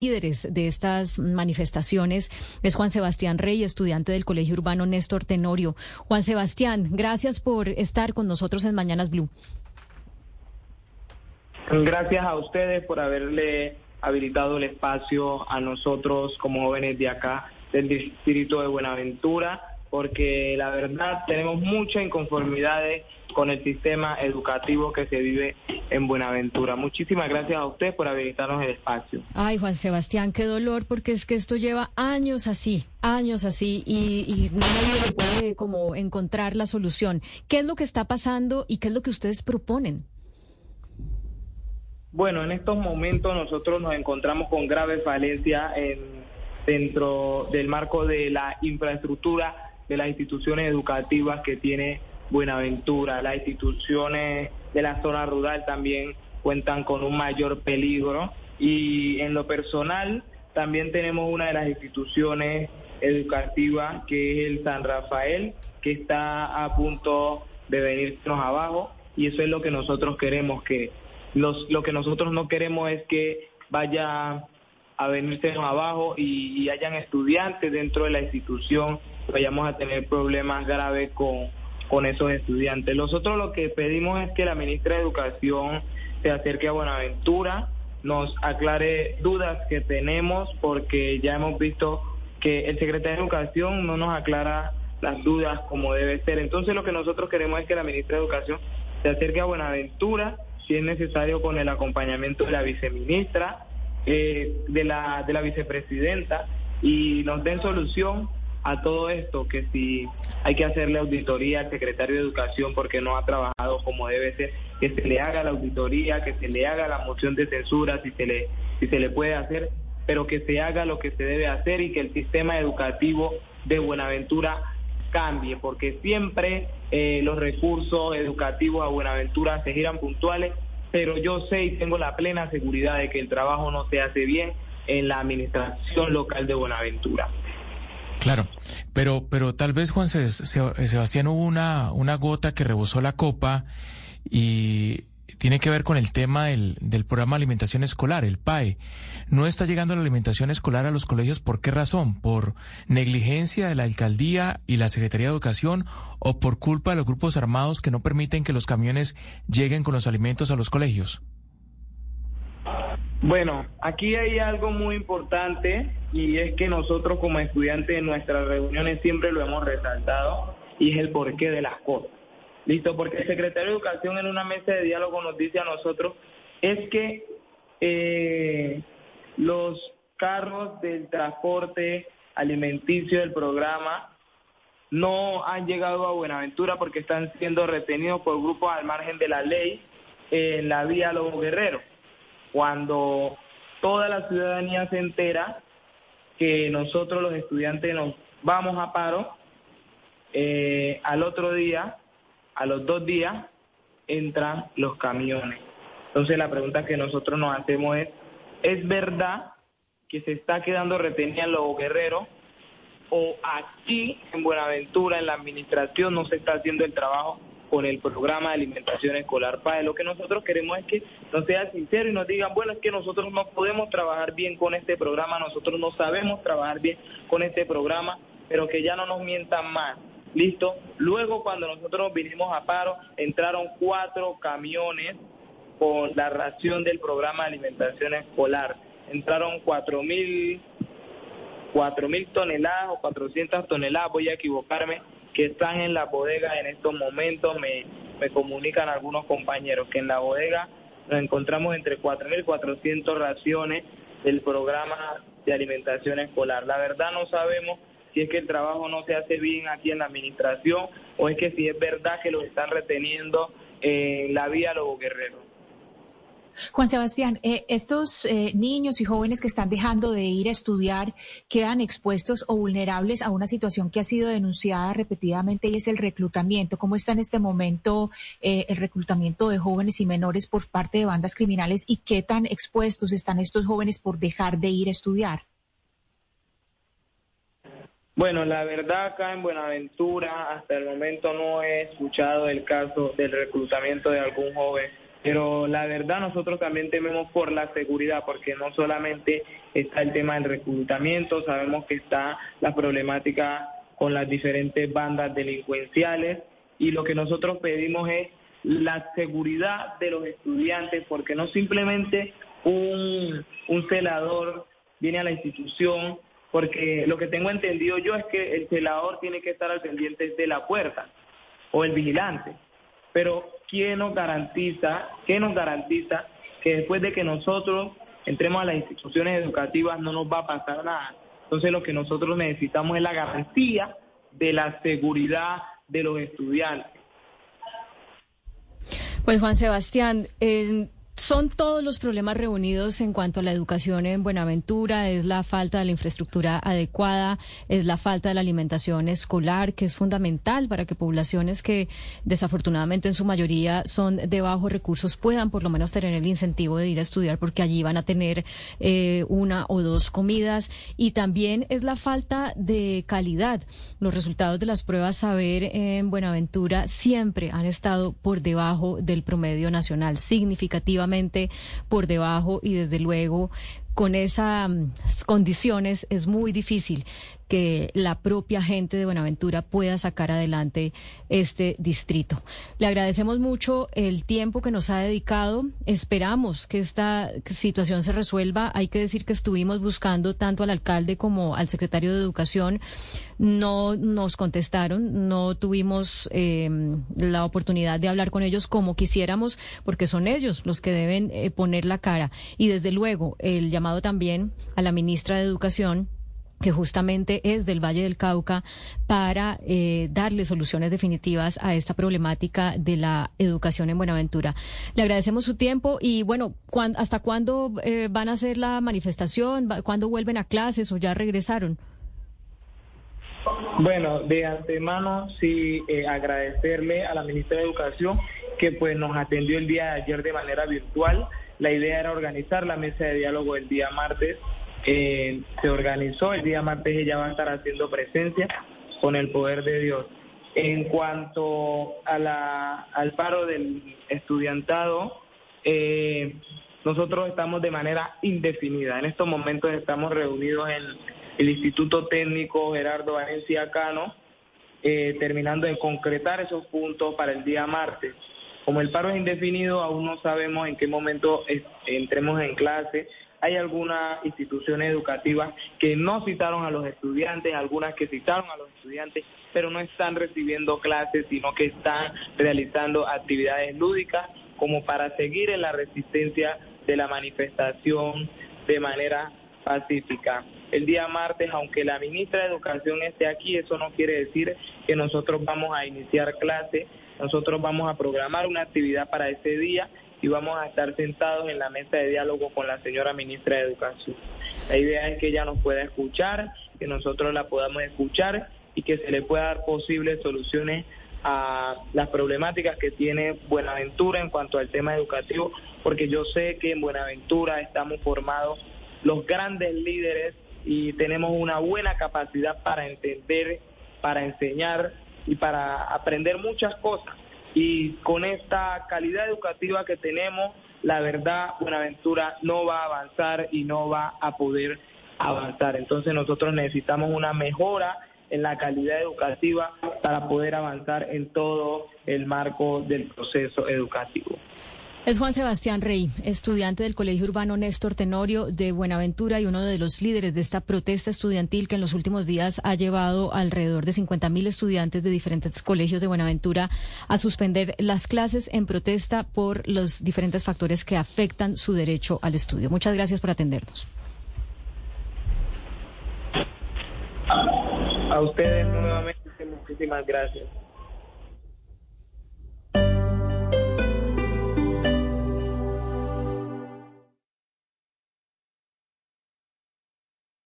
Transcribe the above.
líderes de estas manifestaciones es Juan Sebastián Rey, estudiante del Colegio Urbano Néstor Tenorio. Juan Sebastián, gracias por estar con nosotros en Mañanas Blue. Gracias a ustedes por haberle habilitado el espacio a nosotros como jóvenes de acá del distrito de Buenaventura, porque la verdad tenemos muchas inconformidades con el sistema educativo que se vive en Buenaventura. Muchísimas gracias a usted por habilitarnos el espacio. Ay, Juan Sebastián, qué dolor, porque es que esto lleva años así, años así, y, y nadie puede como encontrar la solución. ¿Qué es lo que está pasando y qué es lo que ustedes proponen? Bueno, en estos momentos nosotros nos encontramos con graves falencias en, dentro del marco de la infraestructura de las instituciones educativas que tiene Buenaventura. Las instituciones de la zona rural también cuentan con un mayor peligro y en lo personal también tenemos una de las instituciones educativas que es el San Rafael que está a punto de venirnos abajo y eso es lo que nosotros queremos que los, lo que nosotros no queremos es que vaya a venirse abajo y, y hayan estudiantes dentro de la institución vayamos a tener problemas graves con con esos estudiantes. Nosotros lo que pedimos es que la ministra de Educación se acerque a Buenaventura, nos aclare dudas que tenemos, porque ya hemos visto que el secretario de Educación no nos aclara las dudas como debe ser. Entonces lo que nosotros queremos es que la ministra de Educación se acerque a Buenaventura, si es necesario con el acompañamiento de la viceministra, eh, de, la, de la vicepresidenta, y nos den solución a todo esto, que si hay que hacerle auditoría al secretario de Educación porque no ha trabajado como debe ser, que se le haga la auditoría, que se le haga la moción de censura si se le, se le puede hacer, pero que se haga lo que se debe hacer y que el sistema educativo de Buenaventura cambie, porque siempre eh, los recursos educativos a Buenaventura se giran puntuales, pero yo sé y tengo la plena seguridad de que el trabajo no se hace bien en la administración local de Buenaventura. Claro, pero, pero tal vez, Juan Sebastián, hubo una, una gota que rebosó la copa y tiene que ver con el tema del, del programa de alimentación escolar, el PAE. No está llegando la alimentación escolar a los colegios, ¿por qué razón? ¿Por negligencia de la alcaldía y la Secretaría de Educación o por culpa de los grupos armados que no permiten que los camiones lleguen con los alimentos a los colegios? Bueno, aquí hay algo muy importante y es que nosotros como estudiantes en nuestras reuniones siempre lo hemos resaltado y es el porqué de las cosas. Listo, porque el secretario de Educación en una mesa de diálogo nos dice a nosotros es que eh, los carros del transporte alimenticio del programa no han llegado a Buenaventura porque están siendo retenidos por grupos al margen de la ley en la vía Lobo Guerrero cuando toda la ciudadanía se entera que nosotros los estudiantes nos vamos a paro, eh, al otro día, a los dos días, entran los camiones. Entonces la pregunta que nosotros nos hacemos es, ¿es verdad que se está quedando retenida en los guerreros o aquí en Buenaventura, en la administración, no se está haciendo el trabajo con el programa de alimentación escolar PAE. Lo que nosotros queremos es que nos sean sinceros y nos digan, bueno, es que nosotros no podemos trabajar bien con este programa, nosotros no sabemos trabajar bien con este programa, pero que ya no nos mientan más. ¿Listo? Luego, cuando nosotros vinimos a paro, entraron cuatro camiones con la ración del programa de alimentación escolar. Entraron cuatro mil, cuatro mil toneladas o cuatrocientas toneladas, voy a equivocarme, que están en la bodega en estos momentos. Me, me comunican algunos compañeros que en la bodega nos encontramos entre 4.400 raciones del programa de alimentación escolar. La verdad no sabemos si es que el trabajo no se hace bien aquí en la administración o es que si es verdad que lo están reteniendo en la vía Lobo Guerrero. Juan Sebastián, eh, estos eh, niños y jóvenes que están dejando de ir a estudiar quedan expuestos o vulnerables a una situación que ha sido denunciada repetidamente y es el reclutamiento. ¿Cómo está en este momento eh, el reclutamiento de jóvenes y menores por parte de bandas criminales y qué tan expuestos están estos jóvenes por dejar de ir a estudiar? Bueno, la verdad acá en Buenaventura hasta el momento no he escuchado el caso del reclutamiento de algún joven Pero la verdad nosotros también tememos por la seguridad, porque no solamente está el tema del reclutamiento, sabemos que está la problemática con las diferentes bandas delincuenciales y lo que nosotros pedimos es la seguridad de los estudiantes, porque no simplemente un, un celador viene a la institución, porque lo que tengo entendido yo es que el celador tiene que estar al pendiente de la puerta o el vigilante. Pero ¿quién nos garantiza, qué nos garantiza que después de que nosotros entremos a las instituciones educativas no nos va a pasar nada? Entonces lo que nosotros necesitamos es la garantía de la seguridad de los estudiantes. Pues Juan Sebastián, son todos los problemas reunidos en cuanto a la educación en Buenaventura, es la falta de la infraestructura adecuada, es la falta de la alimentación escolar, que es fundamental para que poblaciones que desafortunadamente en su mayoría son de bajos recursos puedan por lo menos tener el incentivo de ir a estudiar porque allí van a tener eh, una o dos comidas y también es la falta de calidad. Los resultados de las pruebas saber en Buenaventura siempre han estado por debajo del promedio nacional, significativamente por debajo y desde luego con esas condiciones es muy difícil que la propia gente de Buenaventura pueda sacar adelante este distrito. Le agradecemos mucho el tiempo que nos ha dedicado. Esperamos que esta situación se resuelva. Hay que decir que estuvimos buscando tanto al alcalde como al secretario de Educación. No nos contestaron, no tuvimos eh, la oportunidad de hablar con ellos como quisiéramos, porque son ellos los que deben eh, poner la cara. Y desde luego, el llamado también a la ministra de Educación que justamente es del Valle del Cauca, para eh, darle soluciones definitivas a esta problemática de la educación en Buenaventura. Le agradecemos su tiempo y bueno, ¿hasta cuándo eh, van a hacer la manifestación? ¿Cuándo vuelven a clases o ya regresaron? Bueno, de antemano sí eh, agradecerle a la ministra de Educación que pues nos atendió el día de ayer de manera virtual. La idea era organizar la mesa de diálogo el día martes eh, se organizó. El día martes ella va a estar haciendo presencia con el poder de Dios. En cuanto a la, al paro del estudiantado, eh, nosotros estamos de manera indefinida. En estos momentos estamos reunidos en el Instituto Técnico Gerardo Valencia Cano, eh, terminando de concretar esos puntos para el día martes. Como el paro es indefinido, aún no sabemos en qué momento entremos en clase, hay algunas instituciones educativas que no citaron a los estudiantes, algunas que citaron a los estudiantes, pero no están recibiendo clases, sino que están realizando actividades lúdicas como para seguir en la resistencia de la manifestación de manera pacífica. El día martes, aunque la ministra de Educación esté aquí, eso no quiere decir que nosotros vamos a iniciar clases, nosotros vamos a programar una actividad para ese día y vamos a estar sentados en la mesa de diálogo con la señora ministra de Educación. La idea es que ella nos pueda escuchar, que nosotros la podamos escuchar y que se le pueda dar posibles soluciones a las problemáticas que tiene Buenaventura en cuanto al tema educativo, porque yo sé que en Buenaventura estamos formados los grandes líderes y tenemos una buena capacidad para entender, para enseñar y para aprender muchas cosas y con esta calidad educativa que tenemos, la verdad, Buenaventura no va a avanzar y no va a poder avanzar. Entonces nosotros necesitamos una mejora en la calidad educativa para poder avanzar en todo el marco del proceso educativo. Es Juan Sebastián Rey, estudiante del Colegio Urbano Néstor Tenorio de Buenaventura y uno de los líderes de esta protesta estudiantil que en los últimos días ha llevado alrededor de 50 mil estudiantes de diferentes colegios de Buenaventura a suspender las clases en protesta por los diferentes factores que afectan su derecho al estudio. Muchas gracias por atendernos. A ustedes nuevamente muchísimas gracias.